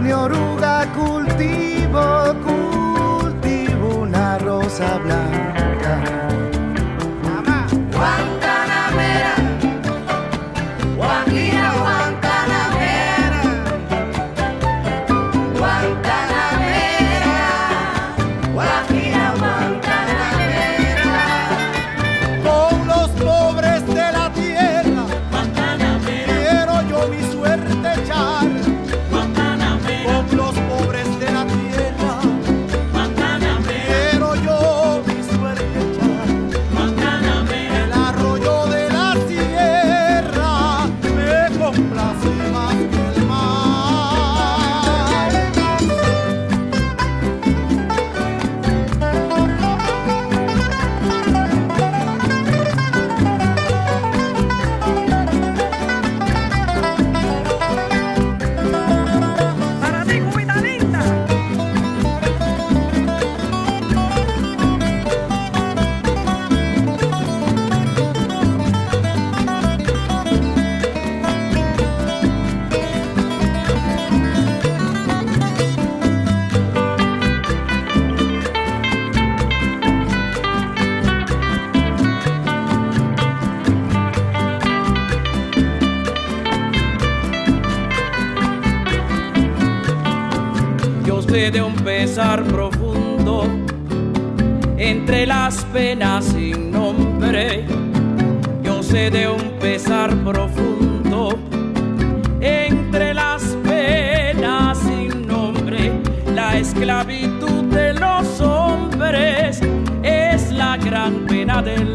ni oruga cultivo, cultivo una rosa blanca. pesar profundo entre las penas sin nombre. Yo sé de un pesar profundo entre las penas sin nombre. La esclavitud de los hombres es la gran pena del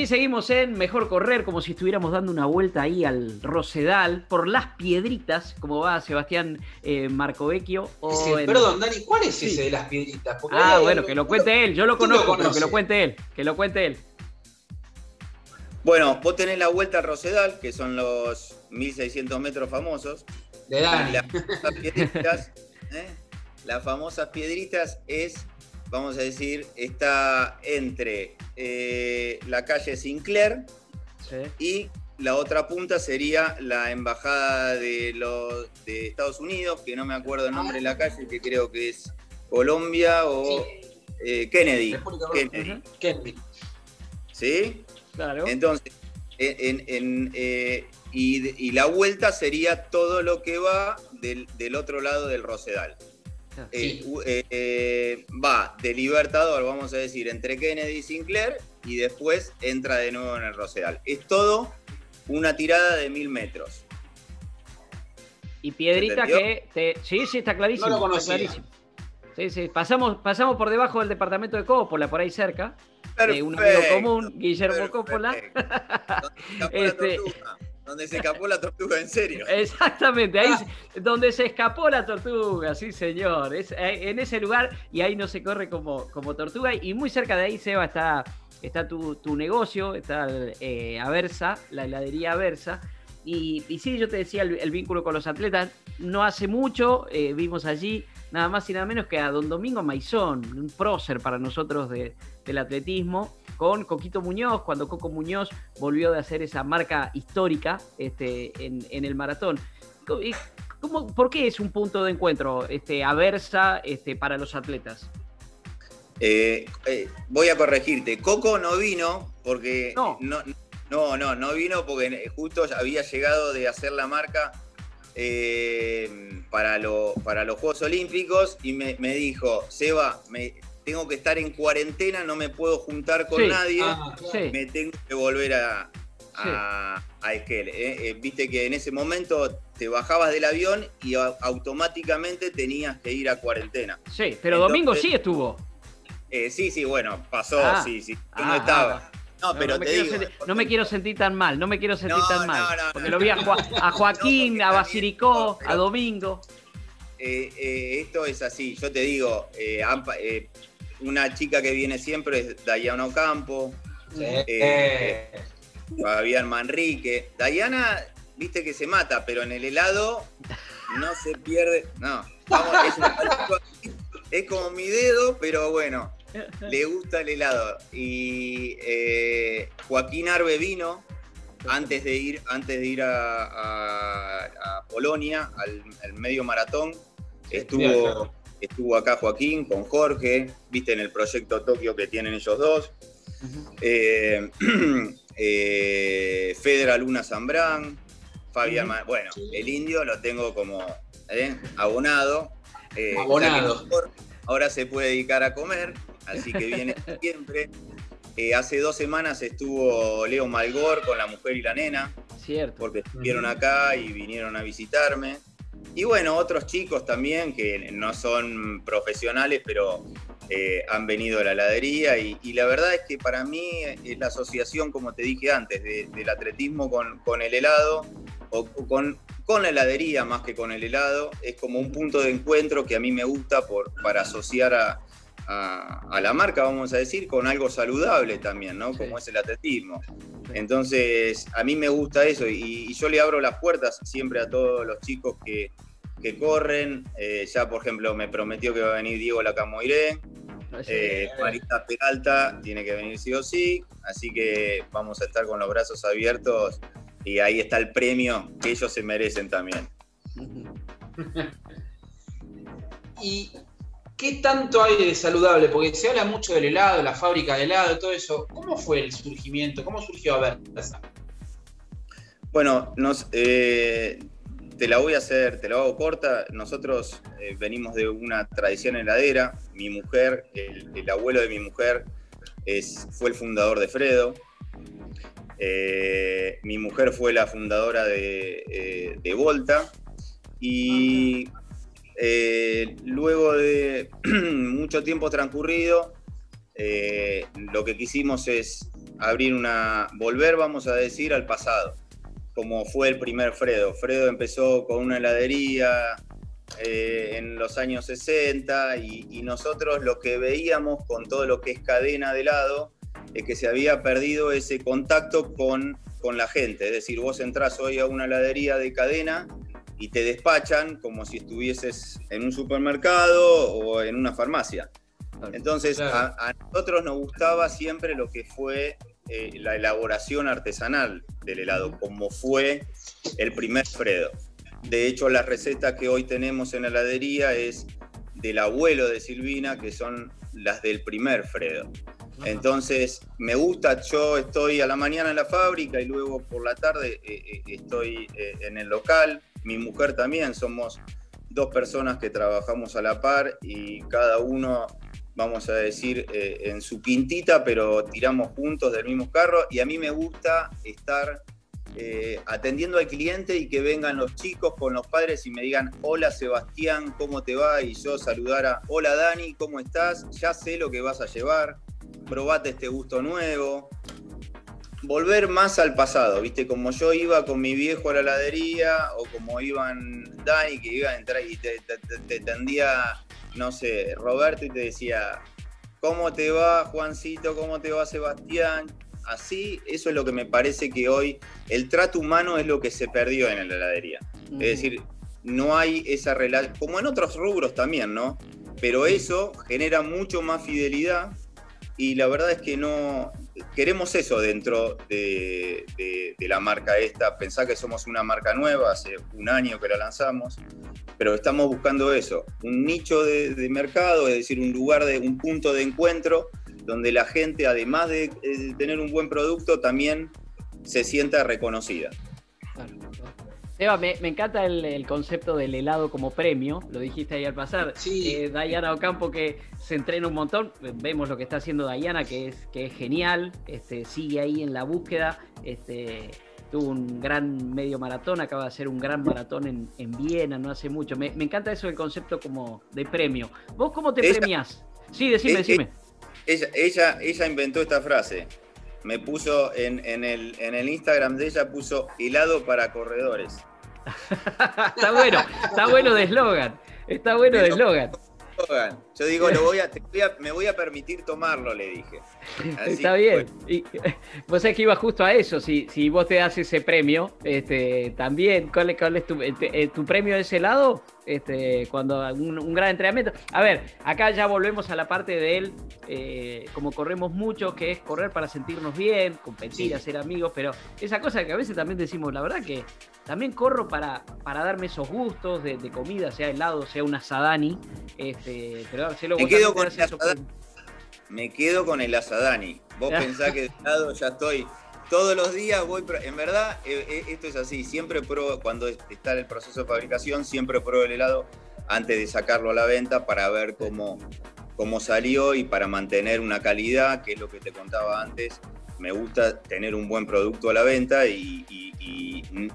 aquí seguimos en Mejor Correr, como si estuviéramos dando una vuelta ahí al Rosedal, por las piedritas, como va Sebastián eh, Marcovecchio. o en- Perdón, Dani, ¿cuál es Sí. ese de las piedritas? Porque Ah, hay- bueno, que lo cuente él. Yo lo conozco, pero que lo cuente él. Que lo cuente él. Bueno, vos tenés la vuelta al Rosedal, que son los 1600 metros famosos. De Dani. Las famosas piedritas, ¿eh? Las famosas piedritas es, vamos a decir, está entre eh, la calle Sinclair y la otra punta sería la embajada de los de Estados Unidos, que no me acuerdo el nombre de la calle, que creo que es Colombia o eh, Kennedy. Kennedy. Kennedy. ¿Sí? Claro. Entonces, en, en- eh, y, y la vuelta sería todo lo que va del, del otro lado del Rosedal. Eh, eh, eh, va de Libertador, vamos a decir, entre Kennedy y Sinclair, y después entra de nuevo en el Rosedal. Es todo una tirada de mil metros. Y Piedrita que te... Sí, sí, está clarísimo. No lo está conocía. clarísimo. Sí, sí. Pasamos, pasamos por debajo del departamento de Coppola, por ahí cerca. De un amigo común, Guillermo. Coppola. Donde se escapó Este- la tortuga. Donde se escapó la tortuga, en serio. Exactamente, ahí se- donde se escapó la tortuga, sí señor, es, eh, en ese lugar y ahí no se corre como, como tortuga y muy cerca de ahí, Seba, está, está tu, tu negocio, está eh, Aversa, la heladería Aversa y, y sí, yo te decía el, el vínculo con los atletas, no hace mucho eh, vimos allí nada más y nada menos que a don Domingo Maizón, un prócer para nosotros de- del atletismo, con Coquito Muñoz, cuando Coco Muñoz volvió de hacer esa marca histórica este, en, en el maratón. ¿Cómo, ¿Por qué es un punto de encuentro este, Aversa este, para los atletas? Eh, eh, voy a corregirte. Coco no vino porque. No. No, no, no, no vino porque justo había llegado de hacer la marca eh, para, lo- para los Juegos Olímpicos y me, me dijo: Seba, me, tengo que estar en cuarentena, no me puedo juntar con Sí. nadie, Ah. Sí. me tengo que volver a. A, a Esquel, eh. Eh, Viste que en ese momento te bajabas del avión y automáticamente tenías que ir a cuarentena. Sí, pero Entonces- Domingo sí estuvo. Eh, sí, sí, bueno, pasó, Ah. sí, sí. Yo Ah, no estaba. No, pero me te quiero digo. sentir, no me quiero sentir tan mal, no me quiero sentir No, tan no, mal. no, porque no. lo vi a, Joa- a Joaquín, No, a Basiricó, no, a Domingo. eh, eh, esto es así, yo te digo, eh, una chica que viene siempre es Dayana Ocampo, Sí. Eh, Fabián Manrique. Dayana, viste que se mata, pero en el helado no se pierde. No, vamos, es, un palito así, es como mi dedo, pero bueno, le gusta el helado. Y eh, Joaquín Arbe vino antes de ir, antes de ir a, a- a Polonia, al, al medio maratón. Estuvo, claro. Estuvo acá Joaquín con Jorge, viste en el proyecto Tokio que tienen ellos dos. Eh, eh, Fedra Luna Zambrán, Fabián, bueno, el indio lo tengo como eh, abonado. eh, Abonado. ahora se puede dedicar a comer, así que viene siempre. Eh, hace dos semanas estuvo Leo Malgor con la mujer y la nena, Cierto. porque estuvieron acá y vinieron a visitarme. Y bueno, otros chicos también que no son profesionales, pero eh, han venido a la heladería. Y, la verdad es que para mí es la asociación, como te dije antes, de- del atletismo con, con el helado, o, o con, con la heladería más que con el helado, es como un punto de encuentro que a mí me gusta por, para asociar a, a- a la marca, vamos a decir, con algo saludable también, ¿no? Como es el atletismo. Entonces, a mí me gusta eso y, y yo le abro las puertas siempre a todos los chicos que, que corren. Eh, ya, por ejemplo, me prometió que va a venir Diego Lacamoiré. Eh, Marita Peralta tiene que venir sí o sí. Así que vamos a estar con los brazos abiertos y ahí está el premio que ellos se merecen también. ¿Y qué tanto hay de saludable? Porque se habla mucho del helado, la fábrica de helado, todo eso. ¿Cómo fue el surgimiento? ¿Cómo surgió Aversa? Bueno, nos, eh, te la voy a hacer, te la hago corta. Nosotros eh, venimos de una tradición heladera. Mi mujer, el, el abuelo de mi mujer, es, fue el fundador de Fredo. Eh, mi mujer fue la fundadora de, eh, de Volta. Y eh, luego de mucho tiempo transcurrido, eh, lo que quisimos es abrir una, volver, vamos a decir, al pasado, como fue el primer Fredo. Fredo empezó con una heladería eh, en los años 60 y, nosotros lo que veíamos con todo lo que es cadena de helado es que se había perdido ese contacto con, con la gente. Es decir, vos entrás hoy a una heladería de cadena y te despachan como si estuvieses en un supermercado o en una farmacia. Entonces, Claro. a, a nosotros nos gustaba siempre lo que fue eh, la elaboración artesanal del helado, como fue el primer Fredo. De hecho, las recetas que hoy tenemos en la heladería es del abuelo de Silvina, que son las del primer Fredo. Entonces, me gusta, yo estoy a la mañana en la fábrica y luego por la tarde eh, eh, estoy eh, en el local. Mi mujer también, somos dos personas que trabajamos a la par y cada uno, vamos a decir, eh, en su quintita, pero tiramos juntos del mismo carro. Y a mí me gusta estar eh, atendiendo al cliente y que vengan los chicos con los padres y me digan, hola Sebastián, ¿cómo te va? Y yo saludar a, hola Dani, ¿cómo estás? Ya sé lo que vas a llevar, probate este gusto nuevo. Volver más al pasado, ¿viste? Como yo iba con mi viejo a la heladería o como iban Dani, que iba a entrar y te, te- te- te tendía, no sé, Roberto y te decía, ¿cómo te va Juancito? ¿Cómo te va Sebastián? Así, eso es lo que me parece que hoy el trato humano es lo que se perdió en la heladería. Es decir, no hay esa relación, como en otros rubros también, ¿no? Pero eso genera mucho más fidelidad y la verdad es que no queremos eso dentro de, la marca esta. Pensá que somos una marca nueva, hace un año que la lanzamos, pero estamos buscando eso, un nicho de, de mercado, es decir, un lugar de un punto de encuentro donde la gente, además de eh, tener un buen producto, también se sienta reconocida. Seba, me, me encanta el, el concepto del helado como premio, lo dijiste ahí al pasar. Sí. Eh, Dayana Ocampo que se entrena un montón, vemos lo que está haciendo Dayana, que es, que es genial, este, sigue ahí en la búsqueda, este, tuvo un gran medio maratón, acaba de hacer un gran maratón en, en Viena, no hace mucho. Me, me encanta eso del concepto como de premio. ¿Vos cómo te Ella- premiás? Sí, decime, decime. Ella, ella, ella inventó esta frase. Me puso en, en el, en el Instagram de ella, puso helado para corredores. Está bueno, está bueno de eslogan, está bueno de eslogan. Yo digo, lo voy a, te voy a- me voy a permitir tomarlo, le dije. Así Está bien. Y, vos sabés que iba justo a eso. Si, si vos te das ese premio, este, también, ¿cuál, es- cuál es tu, este, eh, tu premio de ese lado? Este, cuando un, un gran entrenamiento. A ver, acá ya volvemos a la parte de él, eh, como corremos mucho, que es correr para sentirnos bien, competir, Sí. hacer amigos, pero esa cosa que a veces también decimos, la verdad que también corro para, para darme esos gustos de, de comida, sea helado, sea una sadani, este, pero Me quedo con das la esos sadani. premios. Me quedo con el asadani. Vos pensás que de lado ya estoy. Todos los días voy, en verdad, eh, eh, esto es así, siempre pruebo, cuando está el proceso de fabricación, siempre pruebo el helado antes de sacarlo a la venta para ver cómo, cómo salió y para mantener una calidad, que es lo que te contaba antes. Me gusta tener un buen producto a la venta y, y- y,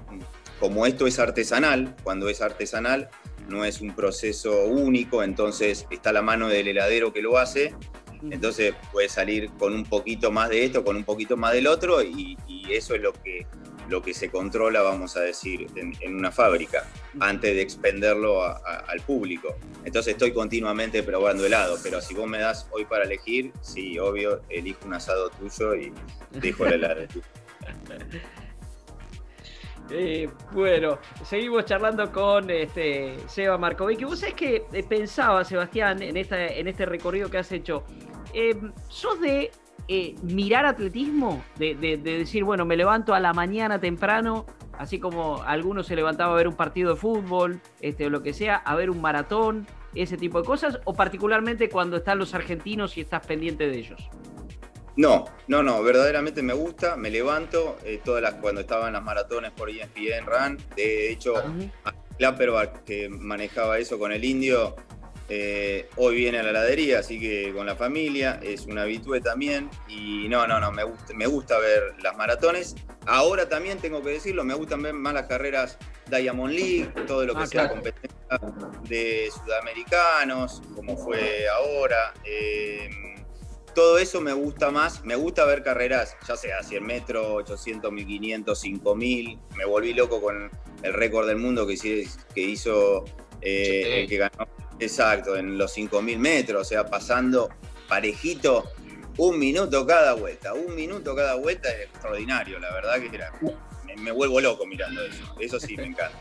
como esto es artesanal, cuando es artesanal no es un proceso único, entonces está la mano del heladero que lo hace entonces puede salir con un poquito más de esto, con un poquito más del otro, y, y eso es lo que, lo que se controla, vamos a decir, en, en una fábrica, antes de expenderlo a- a- al público. Entonces estoy continuamente probando helado, pero si vos me das hoy para elegir, sí, obvio, elijo un asado tuyo y dejo el helado. Eh, bueno, seguimos charlando con este Seba Markovic. Vos sabés que eh, pensaba, Sebastián, en, esta, en este recorrido que has hecho, eh, ¿sos de eh, mirar atletismo? De, de- de decir, bueno, me levanto a la mañana temprano, así como algunos se levantaba a ver un partido de fútbol, este, o lo que sea, a ver un maratón, ese tipo de cosas, o particularmente cuando están los argentinos y estás pendiente de ellos. No, no, no, verdaderamente me gusta, me levanto, eh, todas las, cuando estaban las maratones por ESPN Run, de hecho, Ujú. Clapperback, que manejaba eso con el indio, eh, hoy viene a la heladería, así que con la familia, es un habitué también. Y no, no, no, me gusta, me gusta ver las maratones. Ahora también tengo que decirlo, me gustan ver más las carreras Diamond League, todo lo que Ah, sea claro. competencia de sudamericanos, como fue ahora. Eh, todo eso me gusta más. Me gusta ver carreras, ya sea 100 metros, 800, 1500, 5000. Me volví loco con el récord del mundo que, hice- que hizo eh, el que ganó. Exacto, en los 5000 metros, o sea, pasando parejito un minuto cada vuelta. Un minuto cada vuelta es extraordinario, la verdad que era. Me, me vuelvo loco mirando eso. Eso sí me encanta.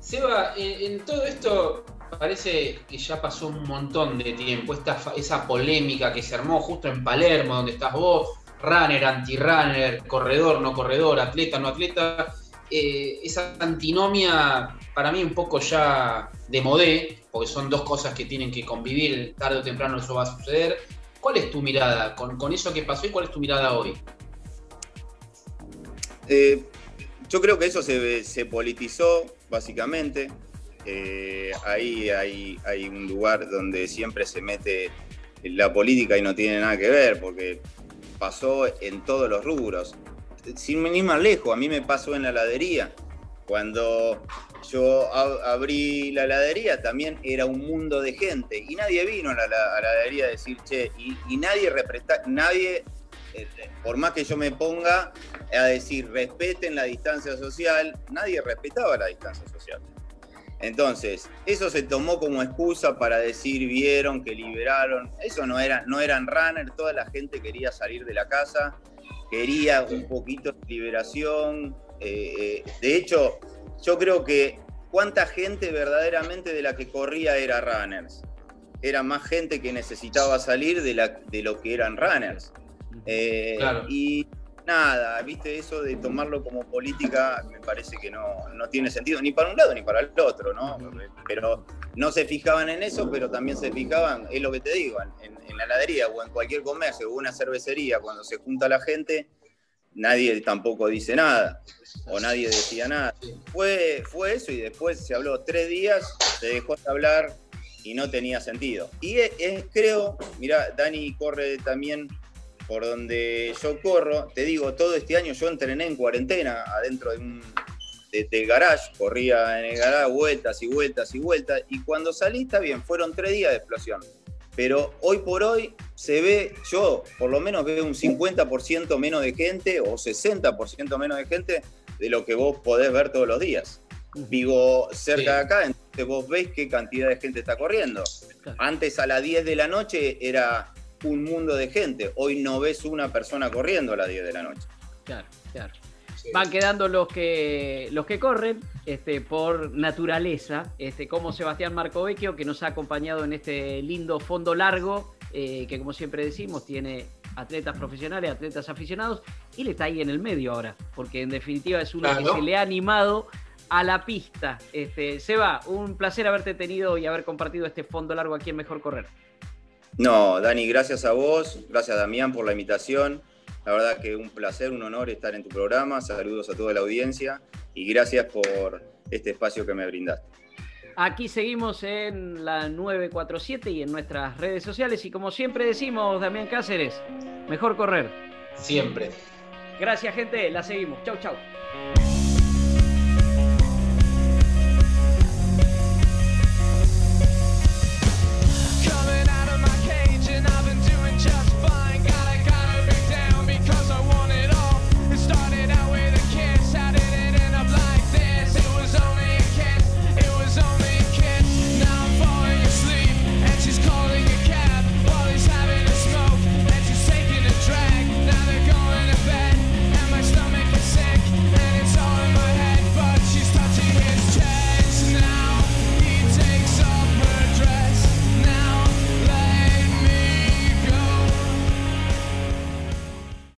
Seba, en, en todo esto parece que ya pasó un montón de tiempo. Esta, esa polémica que se armó justo en Palermo, donde estás vos, runner, anti-runner, corredor, no corredor, atleta, no atleta. eh, esa antinomia para mí un poco ya de modé, porque son dos cosas que tienen que convivir, tarde o temprano eso va a suceder. ¿Cuál es tu mirada con, con eso que pasó y cuál es tu mirada hoy? Eh, yo creo que eso se, se politizó, básicamente. Eh, ahí hay, un lugar donde siempre se mete la política y no tiene nada que ver, porque pasó en todos los rubros. Sin ir más lejos, a mí me pasó en la heladería. Cuando yo ab- abrí la heladería también era un mundo de gente y nadie vino a la, a la heladería a decir, che, y, nadie representa, nadie, eh, por más que yo me ponga a decir respeten la distancia social, nadie respetaba la distancia social. Entonces, eso se tomó como excusa para decir, vieron que liberaron. Eso no, era, no eran runners, toda la gente quería salir de la casa, quería un poquito de liberación. eh, eh, de hecho, yo creo que cuánta gente verdaderamente de la que corría era runners. Era más gente que necesitaba salir de, la, de lo que eran runners. Eh, Claro. Y nada, viste, eso de tomarlo como política me parece que no, no tiene sentido ni para un lado ni para el otro, ¿no? Pero no se fijaban en eso, pero también se fijaban, es lo que te digo, en, en la heladería o en cualquier comercio o una cervecería, cuando se junta la gente, nadie tampoco dice nada o nadie decía nada. Fue, fue eso y después se habló tres días, se dejó de hablar y no tenía sentido. Y creo, mira, Dani corre también por donde yo corro, te digo, todo este año yo entrené en cuarentena adentro de un de- del garage, corría en el garage vueltas y vueltas y vueltas, y cuando salí está bien, fueron tres días de explosión. Pero hoy por hoy se ve, yo por lo menos veo un 50% menos de gente o 60% menos de gente de lo que vos podés ver todos los días. Vivo cerca Sí. de acá, entonces vos ves qué cantidad de gente está corriendo. Antes a las 10 de la noche era un mundo de gente, hoy no ves una persona corriendo a las 10 de la noche. Claro, claro. Van quedando los que los que corren este, por naturaleza, este, como Sebastián Marcovecchio, que nos ha acompañado en este lindo fondo largo, eh, que como siempre decimos, tiene atletas profesionales, atletas aficionados, y le está ahí en el medio ahora, porque en definitiva es uno que se le ha animado a la pista. Este, Seba, un placer haberte tenido y haber compartido este fondo largo aquí en Mejor Correr. No, Dani, gracias a vos, gracias Damián por la invitación. La verdad que un placer, un honor estar en tu programa. Saludos a toda la audiencia y gracias por este espacio que me brindaste. Aquí seguimos en la 947 y en nuestras redes sociales. Y como siempre decimos, Damián Cáceres, mejor correr. Siempre. Gracias, gente. La seguimos. Chau, chau.